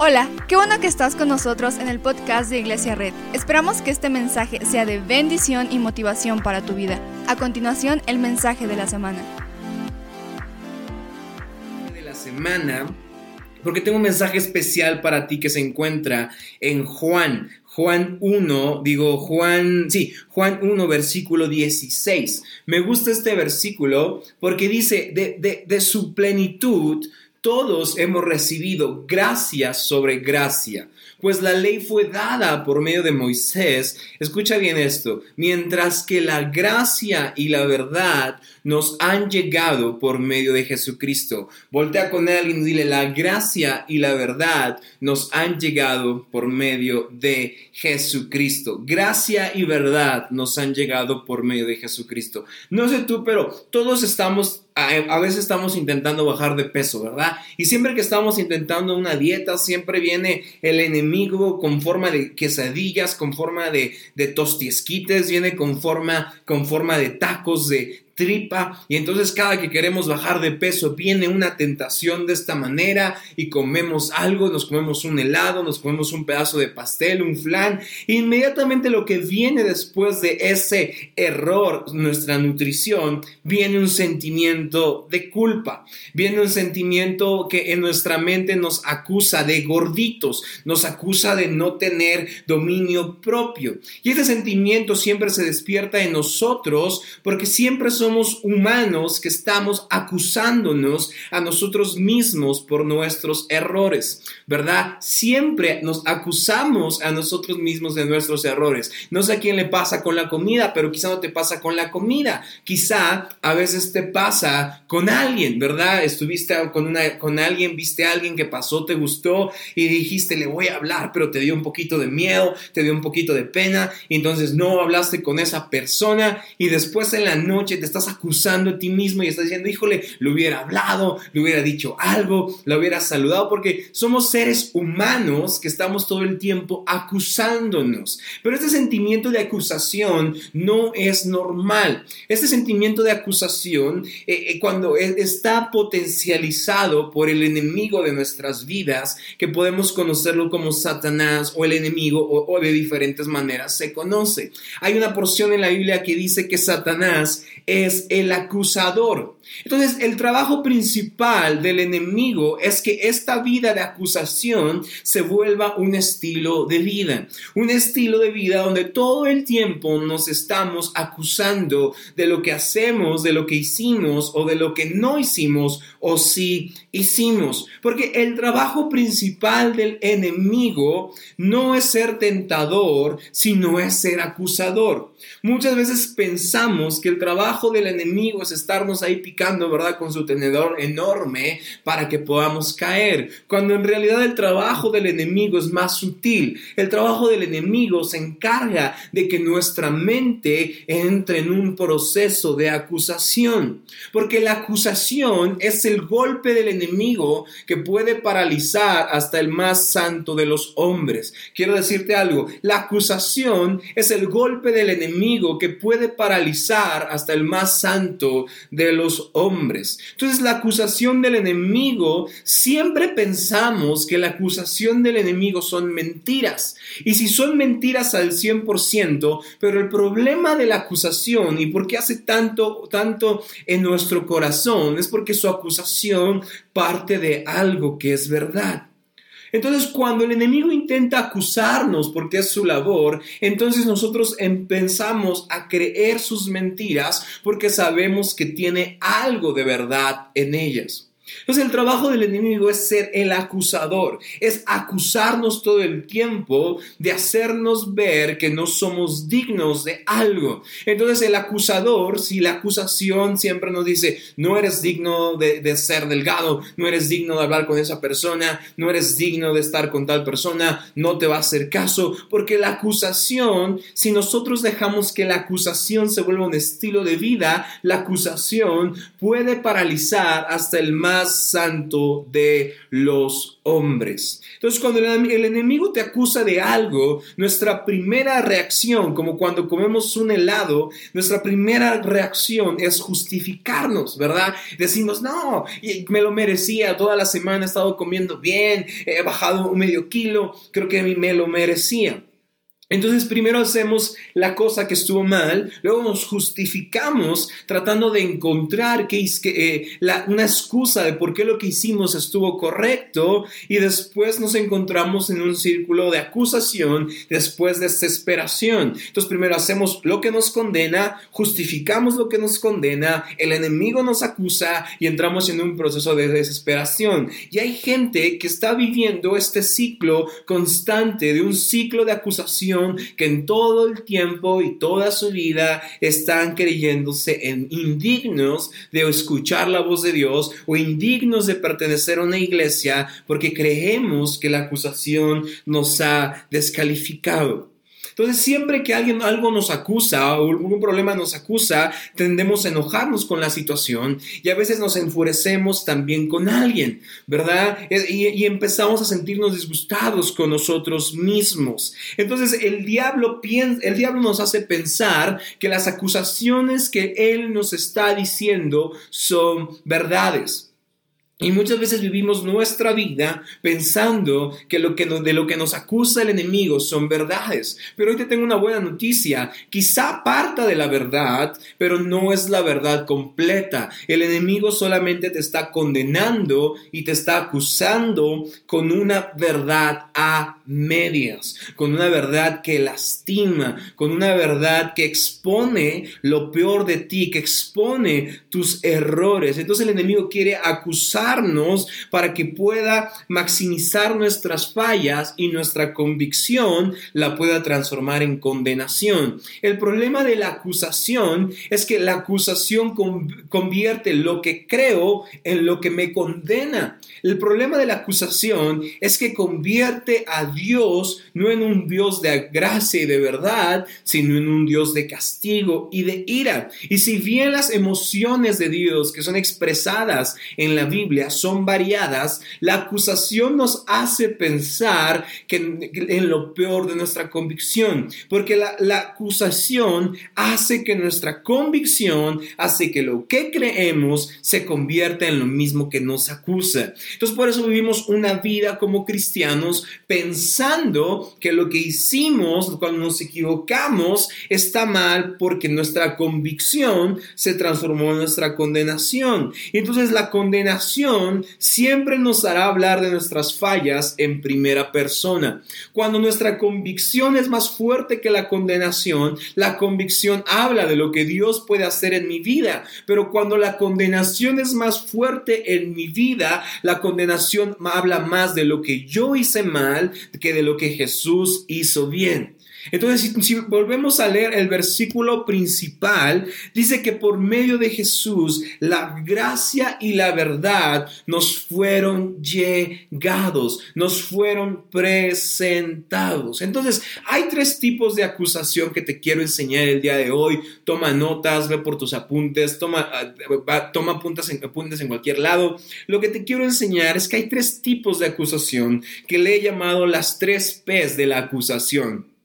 Hola, qué bueno que estás con nosotros en el podcast de Iglesia Red. Esperamos que este mensaje sea de bendición y motivación para tu vida. A continuación, el mensaje de la semana. De la semana, porque tengo un mensaje especial para ti que se encuentra en Juan. Juan 1, digo Juan, sí, Juan 1, versículo 16. Me gusta este versículo porque dice, de, de, de su plenitud todos hemos recibido gracia sobre gracia, pues la ley fue dada por medio de Moisés. Escucha bien esto, mientras que la gracia y la verdad nos han llegado por medio de Jesucristo. Voltea con él y dile, la gracia y la verdad nos han llegado por medio de Jesucristo. Gracia y verdad nos han llegado por medio de Jesucristo. No sé tú, pero todos estamos a, veces estamos intentando bajar de peso, ¿verdad? Y siempre que estamos intentando una dieta, siempre viene el enemigo con forma de quesadillas, con forma de, de tostiesquites, viene con forma, con forma de tacos, de, tripa y entonces cada que queremos bajar de peso viene una tentación de esta manera y comemos algo, nos comemos un helado, nos comemos un pedazo de pastel, un flan, e inmediatamente lo que viene después de ese error, nuestra nutrición, viene un sentimiento de culpa, viene un sentimiento que en nuestra mente nos acusa de gorditos, nos acusa de no tener dominio propio. Y ese sentimiento siempre se despierta en nosotros porque siempre somos somos humanos que estamos acusándonos a nosotros mismos por nuestros errores, ¿verdad? Siempre nos acusamos a nosotros mismos de nuestros errores. No sé a quién le pasa con la comida, pero quizá no te pasa con la comida. Quizá a veces te pasa con alguien, ¿verdad? Estuviste con, una, con alguien, viste a alguien que pasó, te gustó y dijiste, le voy a hablar, pero te dio un poquito de miedo, te dio un poquito de pena, y entonces no hablaste con esa persona y después en la noche te estás acusando a ti mismo y estás diciendo, híjole, le hubiera hablado, le hubiera dicho algo, le hubiera saludado, porque somos seres humanos que estamos todo el tiempo acusándonos. Pero este sentimiento de acusación no es normal. Este sentimiento de acusación, eh, eh, cuando e, está potencializado por el enemigo de nuestras vidas, que podemos conocerlo como Satanás o el enemigo o, o de diferentes maneras se conoce. Hay una porción en la Biblia que dice que Satanás es es el acusador. Entonces, el trabajo principal del enemigo es que esta vida de acusación se vuelva un estilo de vida. Un estilo de vida donde todo el tiempo nos estamos acusando de lo que hacemos, de lo que hicimos o de lo que no hicimos o sí hicimos. Porque el trabajo principal del enemigo no es ser tentador, sino es ser acusador. Muchas veces pensamos que el trabajo del enemigo es estarnos ahí picando, ¿verdad? Con su tenedor enorme para que podamos caer, cuando en realidad el trabajo del enemigo es más sutil. El trabajo del enemigo se encarga de que nuestra mente entre en un proceso de acusación, porque la acusación es el golpe del enemigo que puede paralizar hasta el más santo de los hombres. Quiero decirte algo, la acusación es el golpe del enemigo que puede paralizar hasta el más santo de los hombres. Entonces la acusación del enemigo, siempre pensamos que la acusación del enemigo son mentiras. Y si son mentiras al 100%, pero el problema de la acusación y por qué hace tanto, tanto en nuestro corazón es porque su acusación parte de algo que es verdad. Entonces, cuando el enemigo intenta acusarnos porque es su labor, entonces nosotros empezamos a creer sus mentiras porque sabemos que tiene algo de verdad en ellas. Entonces el trabajo del enemigo es ser el acusador, es acusarnos todo el tiempo de hacernos ver que no somos dignos de algo. Entonces el acusador, si la acusación siempre nos dice, no eres digno de, ser delgado, no eres digno de hablar con esa persona, no eres digno de estar con tal persona, no te va a hacer caso, porque la acusación, si nosotros dejamos que la acusación se vuelva un estilo de vida, la acusación puede paralizar hasta el mal más santo de los hombres. Entonces, cuando el, enemigo te acusa de algo, nuestra primera reacción, como cuando comemos un helado, nuestra primera reacción es justificarnos, ¿verdad? Decimos, no, me lo merecía, toda la semana he estado comiendo bien, he bajado un medio kilo, creo que me lo merecía. Entonces primero hacemos la cosa que estuvo mal, luego nos justificamos tratando de encontrar que, eh, una excusa de por qué lo que hicimos estuvo correcto y después nos encontramos en un círculo de acusación, después de desesperación. Entonces primero hacemos lo que nos condena, justificamos lo que nos condena, el enemigo nos acusa y entramos en un proceso de desesperación. Y hay gente que está viviendo este ciclo constante de un ciclo de acusación que en todo el tiempo y toda su vida están creyéndose en indignos de escuchar la voz de Dios o indignos de pertenecer a una iglesia porque creemos que la acusación nos ha descalificado. Entonces, siempre que alguien algo nos acusa o algún problema nos acusa, tendemos a enojarnos con la situación y a veces nos enfurecemos también con alguien, ¿verdad? Y, y empezamos a sentirnos disgustados con nosotros mismos. Entonces, el diablo, el diablo nos hace pensar que las acusaciones que él nos está diciendo son verdades. Y muchas veces vivimos nuestra vida pensando que, lo que de lo que nos acusa el enemigo son verdades. Pero hoy te tengo una buena noticia. Quizá parta de la verdad, pero no es la verdad completa. El enemigo solamente te está condenando y te está acusando con una verdad a medias, con una verdad que lastima, con una verdad que expone lo peor de ti, que expone tus errores. Entonces el enemigo quiere acusar para que pueda maximizar nuestras fallas y nuestra convicción la pueda transformar en condenación. El problema de la acusación es que la acusación convierte lo que creo en lo que me condena. El problema de la acusación es que convierte a Dios no en un Dios de gracia y de verdad, sino en un Dios de castigo y de ira. Y si bien las emociones de Dios que son expresadas en la Biblia son variadas, la acusación nos hace pensar que en, lo peor de nuestra convicción, porque la, la acusación hace que nuestra convicción, hace que lo que creemos se convierta en lo mismo que nos acusa. Entonces por eso vivimos una vida como cristianos pensando que lo que hicimos cuando nos equivocamos está mal porque nuestra convicción se transformó en nuestra condenación. Y entonces la condenación siempre nos hará hablar de nuestras fallas en primera persona. Cuando nuestra convicción es más fuerte que la condenación, la convicción habla de lo que Dios puede hacer en mi vida. Pero cuando la condenación es más fuerte en mi vida, la condenación habla más de lo que yo hice mal que de lo que Jesús hizo bien. Entonces, si, volvemos a leer el versículo principal, dice que por medio de Jesús la gracia y la verdad nos fueron llegados, nos fueron presentados. Entonces, hay tres tipos de acusación que te quiero enseñar el día de hoy. Toma notas, ve por tus apuntes, toma, ah, toma apuntes, en, apuntes en cualquier lado. Lo que te quiero enseñar es que hay tres tipos de acusación que le he llamado las tres P's de la acusación.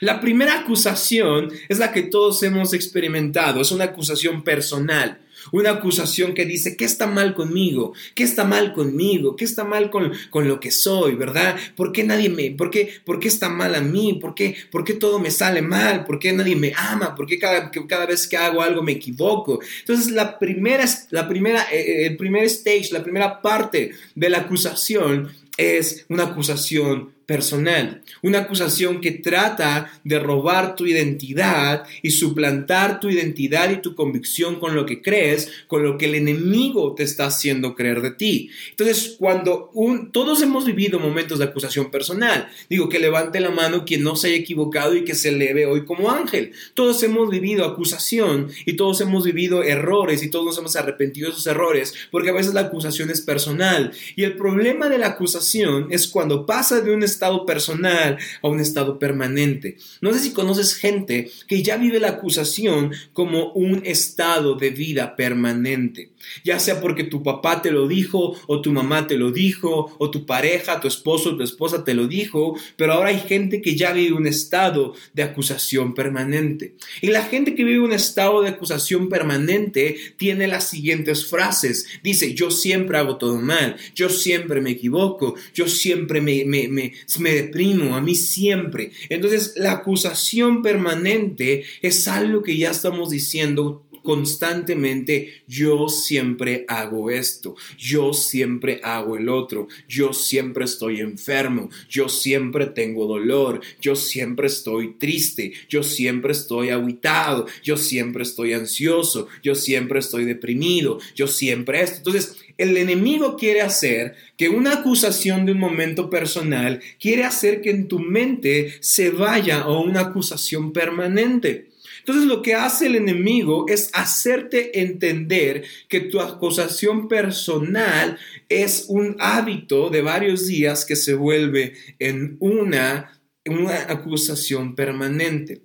La primera acusación es la que todos hemos experimentado, es una acusación personal. Una acusación que dice, ¿qué está mal conmigo? ¿Qué está mal conmigo? ¿Qué está mal con, lo que soy? ¿Verdad? ¿Por qué nadie me, por qué, está mal a mí? ¿Por qué, por qué todo me sale mal? ¿Por qué nadie me ama? ¿Por qué cada, cada vez que hago algo me equivoco? Entonces, la primera, la primera, eh, eh, el primer stage, la primera parte de la acusación es una acusación personal, una acusación que trata de robar tu identidad y suplantar tu identidad y tu convicción con lo que crees, con lo que el enemigo te está haciendo creer de ti. Entonces, cuando todos hemos vivido momentos de acusación personal, digo que levante la mano quien no se haya equivocado y que se le ve hoy como ángel. Todos hemos vivido acusación y todos hemos vivido errores y todos nos hemos arrepentido de esos errores, porque a veces la acusación es personal. Y el problema de la acusación es cuando pasa de un estado personal a un estado permanente. No sé si conoces gente que ya vive la acusación como un estado de vida permanente, ya sea porque tu papá te lo dijo o tu mamá te lo dijo o tu pareja, tu esposo tu esposa te lo dijo, pero ahora hay gente que ya vive un estado de acusación permanente. Y la gente que vive un estado de acusación permanente tiene las siguientes frases. Dice, yo siempre hago todo mal, yo siempre me equivoco, yo siempre me, me deprimo, a mí siempre. Entonces, la acusación permanente es algo que ya estamos diciendo constantemente, yo siempre hago esto, yo siempre hago el otro, yo siempre estoy enfermo, yo siempre tengo dolor, yo siempre estoy triste, yo siempre estoy aguitado, yo siempre estoy ansioso, yo siempre estoy deprimido, yo siempre esto. Entonces, el enemigo quiere hacer que una acusación de un momento personal, quiere hacer que en tu mente se vaya a una acusación permanente. Entonces lo que hace el enemigo es hacerte entender que tu acusación personal es un hábito de varios días que se vuelve en una, una acusación permanente.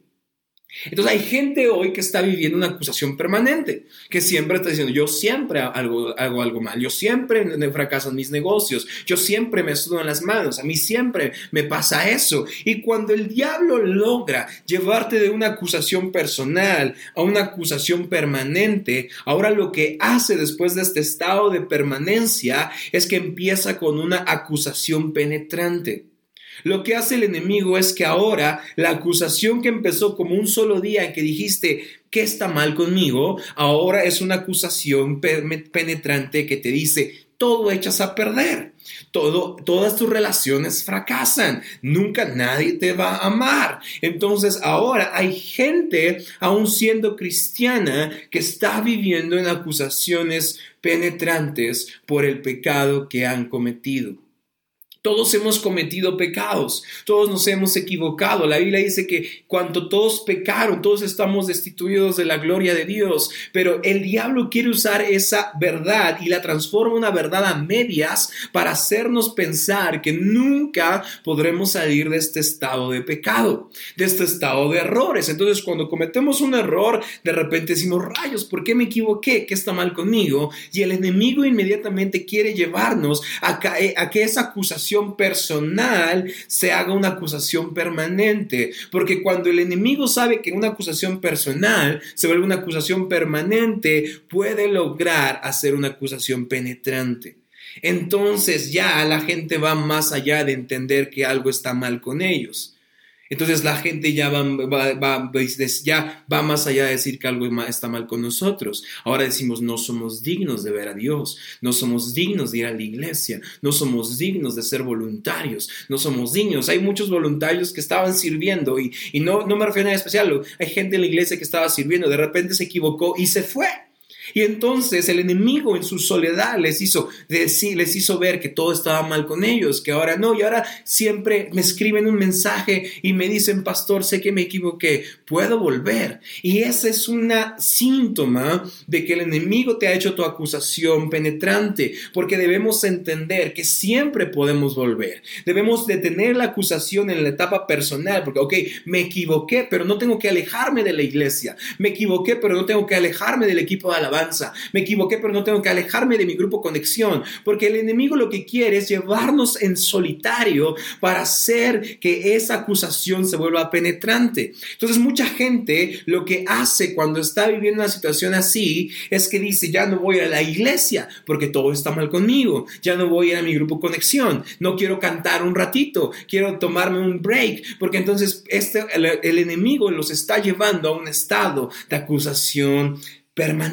Entonces hay gente hoy que está viviendo una acusación permanente, que siempre está diciendo, yo siempre hago, algo mal, yo siempre fracaso en mis negocios, yo siempre me sudo en las manos, a mí siempre me pasa eso. Y cuando el diablo logra llevarte de una acusación personal a una acusación permanente, ahora lo que hace después de este estado de permanencia es que empieza con una acusación penetrante. Lo que hace el enemigo es que ahora la acusación que empezó como un solo día en que dijiste, ¿qué está mal conmigo? Ahora es una acusación penetrante que te dice, todo echas a perder. Todo, todas tus relaciones fracasan. Nunca nadie te va a amar. Entonces ahora hay gente, aún siendo cristiana, que está viviendo en acusaciones penetrantes por el pecado que han cometido. Todos hemos cometido pecados, todos nos hemos equivocado. La Biblia dice que cuando todos pecaron, todos estamos destituidos de la gloria de Dios, pero el diablo quiere usar esa verdad y la transforma en una verdad a medias para hacernos pensar que nunca podremos salir de este estado de pecado, de este estado de errores. Entonces, cuando cometemos un error, de repente decimos, rayos, ¿por qué me equivoqué? ¿Qué está mal conmigo? Y el enemigo inmediatamente quiere llevarnos a, a que esa personal se haga una acusación permanente. Porque cuando el enemigo sabe que una acusación personal se vuelve una acusación permanente, puede lograr hacer una acusación penetrante. Entonces ya la gente va más allá de entender que algo está mal con ellos. Entonces la gente ya va, ya va más allá de decir que algo está mal con nosotros. Ahora decimos, no somos dignos de ver a Dios, no somos dignos de ir a la iglesia, no somos dignos de ser voluntarios, no somos dignos. Hay muchos voluntarios que estaban sirviendo y, y no, no me refiero a nada especial. Hay gente en la iglesia que estaba sirviendo, de repente se equivocó y se fue. Y entonces el enemigo en su soledad les hizo decir, les hizo ver que todo estaba mal con ellos, que ahora no, y ahora siempre me escriben un mensaje y me dicen, pastor, sé que me equivoqué, puedo volver. Y ese es un síntoma de que el enemigo te ha hecho tu acusación penetrante, porque debemos entender que siempre podemos volver. Debemos detener la acusación en la etapa personal, porque, ok, me equivoqué, pero no tengo que alejarme de la iglesia. Me equivoqué, pero no tengo que alejarme del equipo de alabanza me equivoqué, pero no tengo que alejarme de mi grupo conexión, porque el enemigo lo que quiere es llevarnos en solitario para hacer que esa acusación se vuelva penetrante. Entonces mucha gente lo que hace cuando está viviendo una situación así es que dice, ya no voy a la iglesia porque todo está mal conmigo, ya no voy a mi grupo conexión, no quiero cantar un ratito, quiero tomarme un break, porque entonces este, el enemigo los está llevando a un estado de acusación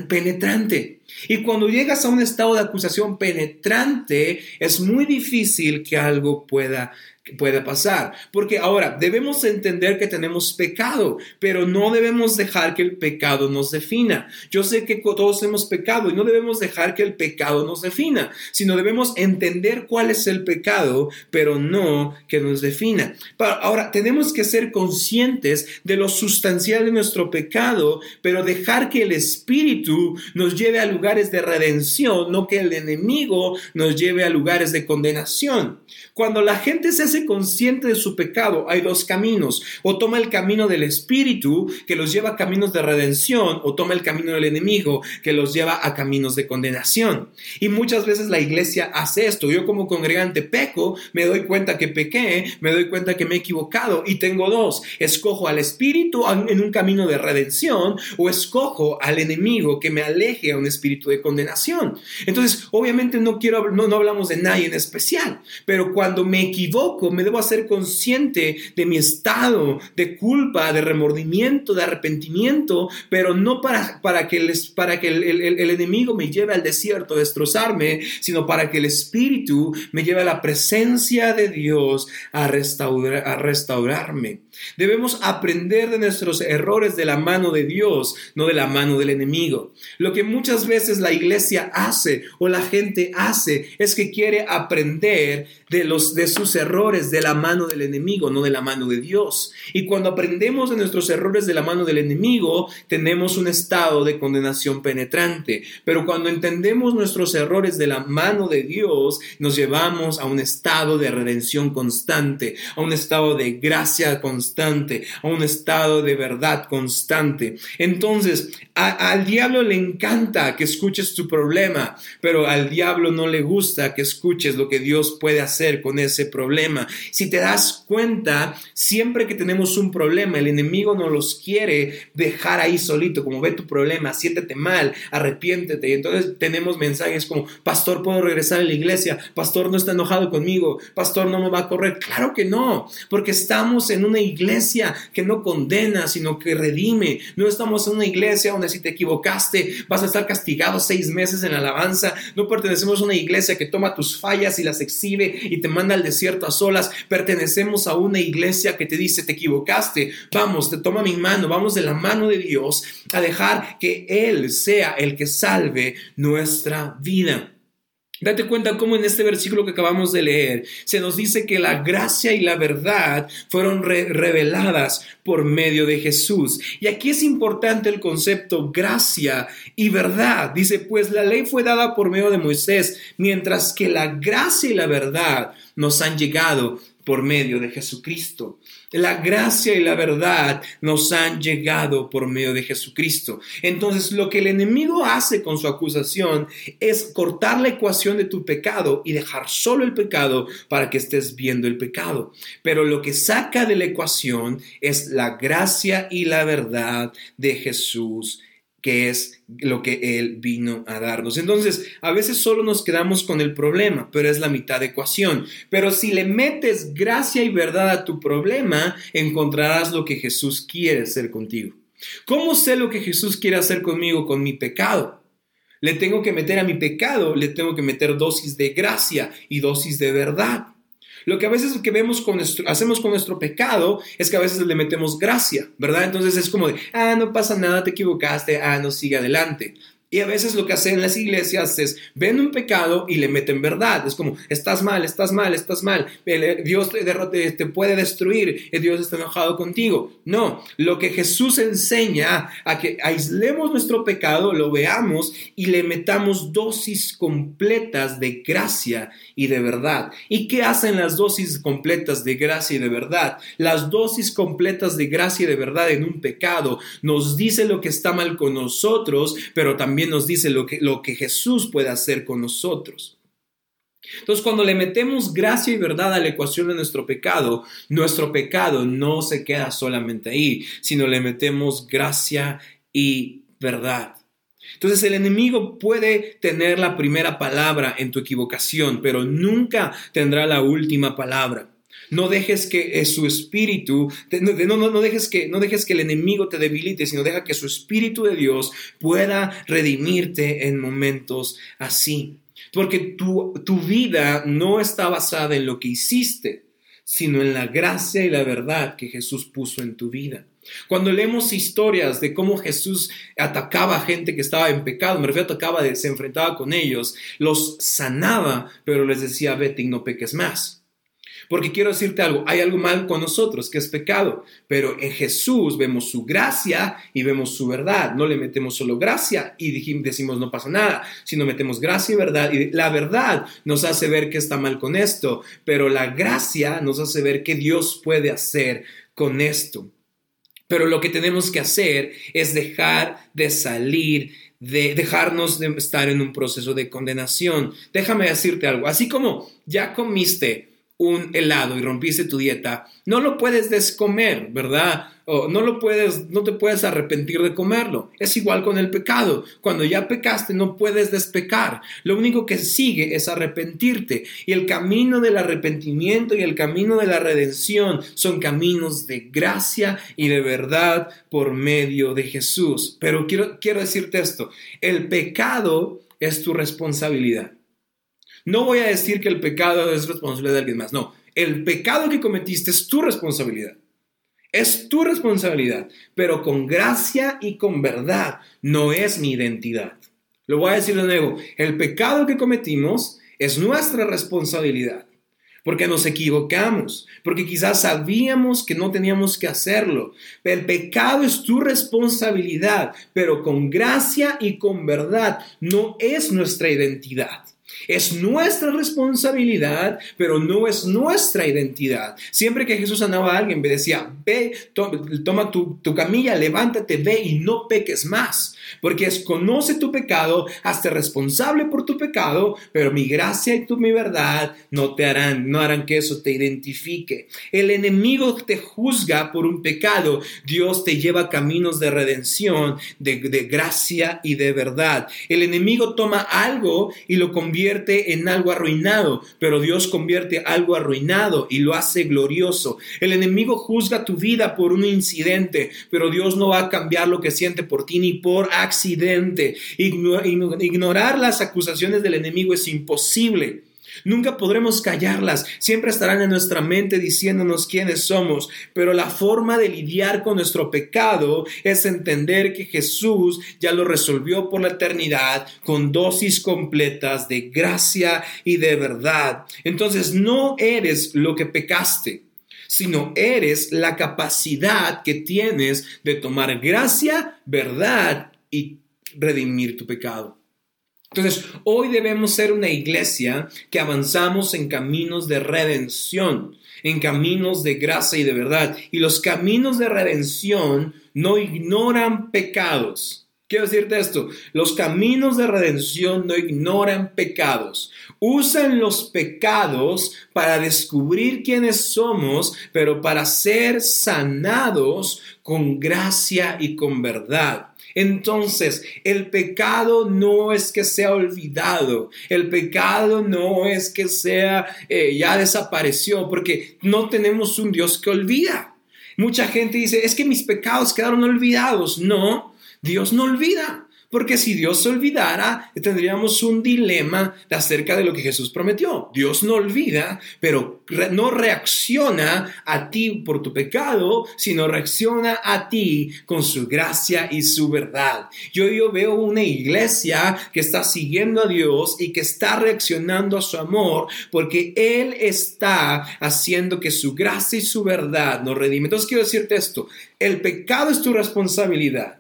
penetrante. Y cuando llegas a un estado de acusación penetrante, es muy difícil que algo pueda puede pasar. Porque ahora debemos entender que tenemos pecado, pero no debemos dejar que el pecado nos defina. Yo sé que todos hemos pecado y no debemos dejar que el pecado nos defina, sino debemos entender cuál es el pecado, pero no que nos defina. Ahora tenemos que ser conscientes de lo sustancial de nuestro pecado, pero dejar que el Espíritu nos lleve a lugares de redención, no que el enemigo nos lleve a lugares de condenación. Cuando la gente se consciente de su pecado hay dos caminos. O toma el camino del Espíritu, que los lleva a caminos de redención, o toma el camino del enemigo, que los lleva a caminos de condenación. Y muchas veces la iglesia hace esto. Yo como congregante peco, me doy cuenta que pequé, me doy cuenta que me he equivocado y tengo dos. Escojo al Espíritu en un camino de redención o escojo al enemigo que me aleje a un espíritu de condenación. Entonces, obviamente no quiero, no, no hablamos de nadie en especial, pero cuando me equivoco, me debo hacer consciente de mi estado de culpa, de remordimiento, de arrepentimiento, pero no para, para que, les, para que el, el enemigo me lleve al desierto a destrozarme, sino para que el espíritu me lleve a la presencia de Dios a, restaurar, a restaurarme. Debemos aprender de nuestros errores de la mano de Dios, no de la mano del enemigo. Lo que muchas veces la iglesia hace o la gente hace es que quiere aprender de, los, de sus errores de la mano del enemigo, no de la mano de Dios. Y cuando aprendemos de nuestros errores de la mano del enemigo, tenemos un estado de condenación penetrante. Pero cuando entendemos nuestros errores de la mano de Dios, nos llevamos a un estado de redención constante, a un estado de gracia constante, a un estado de verdad constante. Entonces, al diablo le encanta que escuches tu problema, pero al diablo no le gusta que escuches lo que Dios puede hacer con ese problema. Si te das cuenta, siempre que tenemos un problema, el enemigo no los quiere dejar ahí solito, como ve tu problema, siéntete mal, arrepiéntete. Y entonces tenemos mensajes como, pastor, ¿puedo regresar a la iglesia? Pastor, no está enojado conmigo. Pastor, no me va a correr. Claro que no, porque estamos en una iglesia que no condena, sino que redime. No estamos en una iglesia donde si te equivocaste vas a estar castigado seis meses en la alabanza. No pertenecemos a una iglesia que toma tus fallas y las exhibe y te manda al desierto a solas. Pertenecemos a una iglesia que te dice te equivocaste. Vamos, te toma mi mano, vamos de la mano de Dios a dejar que Él sea el que salve nuestra vida. Date cuenta cómo en este versículo que acabamos de leer se nos dice que la gracia y la verdad fueron reveladas por medio de Jesús. Y aquí es importante el concepto gracia y verdad. Dice, pues la ley fue dada por medio de Moisés, mientras que la gracia y la verdad nos han llegado por medio de Jesucristo. La gracia y la verdad nos han llegado por medio de Jesucristo. Entonces, lo que el enemigo hace con su acusación es cortar la ecuación de tu pecado y dejar solo el pecado para que estés viendo el pecado. Pero lo que saca de la ecuación es la gracia y la verdad de Jesús que es lo que Él vino a darnos. Entonces, a veces solo nos quedamos con el problema, pero es la mitad de ecuación. Pero si le metes gracia y verdad a tu problema, encontrarás lo que Jesús quiere hacer contigo. ¿Cómo sé lo que Jesús quiere hacer conmigo con mi pecado? Le tengo que meter a mi pecado, le tengo que meter dosis de gracia y dosis de verdad. Lo que a veces que vemos con hacemos con nuestro pecado es que a veces le metemos gracia, ¿verdad? Entonces es como de, ah, no pasa nada, te equivocaste, ah, no, sigue adelante. Y a veces lo que hacen las iglesias es ven un pecado y le meten verdad. Es como, estás mal, estás mal, estás mal. Eh, Dios te, puede destruir. Eh, Dios está enojado contigo. No, lo que Jesús enseña a que aislemos nuestro pecado, lo veamos y le metamos dosis completas de gracia y de verdad. ¿Y qué hacen las dosis completas de gracia y de verdad? Las dosis completas de gracia y de verdad en un pecado nos dice lo que está mal con nosotros, pero también nos dice lo que, lo que Jesús puede hacer con nosotros. Entonces, cuando le metemos gracia y verdad a la ecuación de nuestro pecado, nuestro pecado no se queda solamente ahí, sino le metemos gracia y verdad. Entonces el enemigo puede tener la primera palabra en tu equivocación, pero nunca tendrá la última palabra. No dejes que eh, su espíritu, no, no, no, dejes que, no dejes que el enemigo te debilite, sino deja que su espíritu de Dios pueda redimirte en momentos así. Porque tu, tu vida no está basada en lo que hiciste, sino en la gracia y la verdad que Jesús puso en tu vida. Cuando leemos historias de cómo Jesús atacaba a gente que estaba en pecado, me refiero atacaba, se enfrentaba con ellos, los sanaba, pero les decía, vete y no peques más. Porque quiero decirte algo, hay algo mal con nosotros, que es pecado, pero en Jesús vemos su gracia y vemos su verdad. No le metemos solo gracia y decimos no pasa nada, sino metemos gracia y verdad. Y la verdad nos hace ver que está mal con esto, pero la gracia nos hace ver qué Dios puede hacer con esto. Pero lo que tenemos que hacer es dejar de salir de dejarnos de estar en un proceso de condenación. Déjame decirte algo, así como ya comiste un helado y rompiste tu dieta, no lo puedes descomer, ¿verdad? O no lo puedes, no te puedes arrepentir de comerlo. Es igual con el pecado. Cuando ya pecaste no puedes despecar. Lo único que sigue es arrepentirte. Y el camino del arrepentimiento y el camino de la redención son caminos de gracia y de verdad por medio de Jesús. Pero quiero, quiero decirte esto, el pecado es tu responsabilidad. No voy a decir que el pecado es responsabilidad de alguien más, no. El pecado que cometiste es tu responsabilidad. Es tu responsabilidad, pero con gracia y con verdad no es mi identidad. Lo voy a decir de nuevo, el pecado que cometimos es nuestra responsabilidad, porque nos equivocamos, porque quizás sabíamos que no teníamos que hacerlo. El pecado es tu responsabilidad, pero con gracia y con verdad no es nuestra identidad. Es nuestra responsabilidad, pero no es nuestra identidad. Siempre que Jesús sanaba a alguien, me decía, ve, toma tu, camilla, levántate, ve y no peques más. Porque es conoce tu pecado, hazte responsable por tu pecado, pero mi gracia y tu mi verdad no te harán, no harán que eso te identifique. El enemigo te juzga por un pecado, Dios te lleva caminos de redención, de, de gracia y de verdad. El enemigo toma algo y lo convierte en algo arruinado, pero Dios convierte algo arruinado y lo hace glorioso. El enemigo juzga tu vida por un incidente, pero Dios no va a cambiar lo que siente por ti ni por accidente. Ignorar las acusaciones del enemigo es imposible. Nunca podremos callarlas, siempre estarán en nuestra mente diciéndonos quiénes somos, pero la forma de lidiar con nuestro pecado es entender que Jesús ya lo resolvió por la eternidad con dosis completas de gracia y de verdad. Entonces no eres lo que pecaste sino eres la capacidad que tienes de tomar gracia, verdad y redimir tu pecado. Entonces, hoy debemos ser una iglesia que avanzamos en caminos de redención, en caminos de gracia y de verdad. Y los caminos de redención no ignoran pecados. Quiero decirte esto, los caminos de redención no ignoran pecados. Usan los pecados para descubrir quiénes somos, pero para ser sanados con gracia y con verdad. Entonces, el pecado no es que sea olvidado, el pecado no es que sea eh, ya desapareció, porque no tenemos un Dios que olvida. Mucha gente dice, es que mis pecados quedaron olvidados. No, Dios no olvida. Porque si Dios se olvidara, tendríamos un dilema acerca de lo que Jesús prometió. Dios no olvida, pero no reacciona a ti por tu pecado, sino reacciona a ti con su gracia y su verdad. Yo, yo veo una iglesia que está siguiendo a Dios y que está reaccionando a su amor porque Él está haciendo que su gracia y su verdad nos redime. Entonces quiero decirte esto, el pecado es tu responsabilidad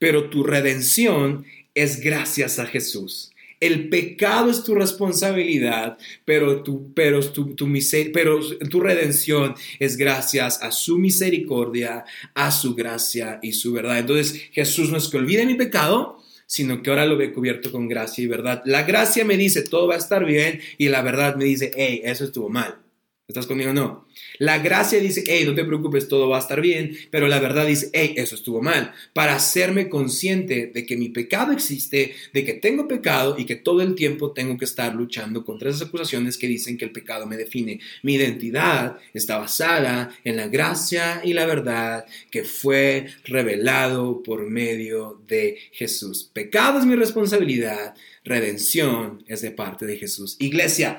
pero tu redención es gracias a Jesús. El pecado es tu responsabilidad, pero tu, pero tu, tu, pero tu redención es gracias a su misericordia, a su gracia y su verdad. Entonces Jesús no es que olvide mi pecado, sino que ahora lo ve cubierto con gracia y verdad. La gracia me dice todo va a estar bien y la verdad me dice, hey, eso estuvo mal. ¿Estás conmigo? No. La gracia dice, hey, no te preocupes, todo va a estar bien, pero la verdad dice, hey, eso estuvo mal, para hacerme consciente de que mi pecado existe, de que tengo pecado y que todo el tiempo tengo que estar luchando contra esas acusaciones que dicen que el pecado me define. Mi identidad está basada en la gracia y la verdad que fue revelado por medio de Jesús. Pecado es mi responsabilidad, redención es de parte de Jesús. Iglesia,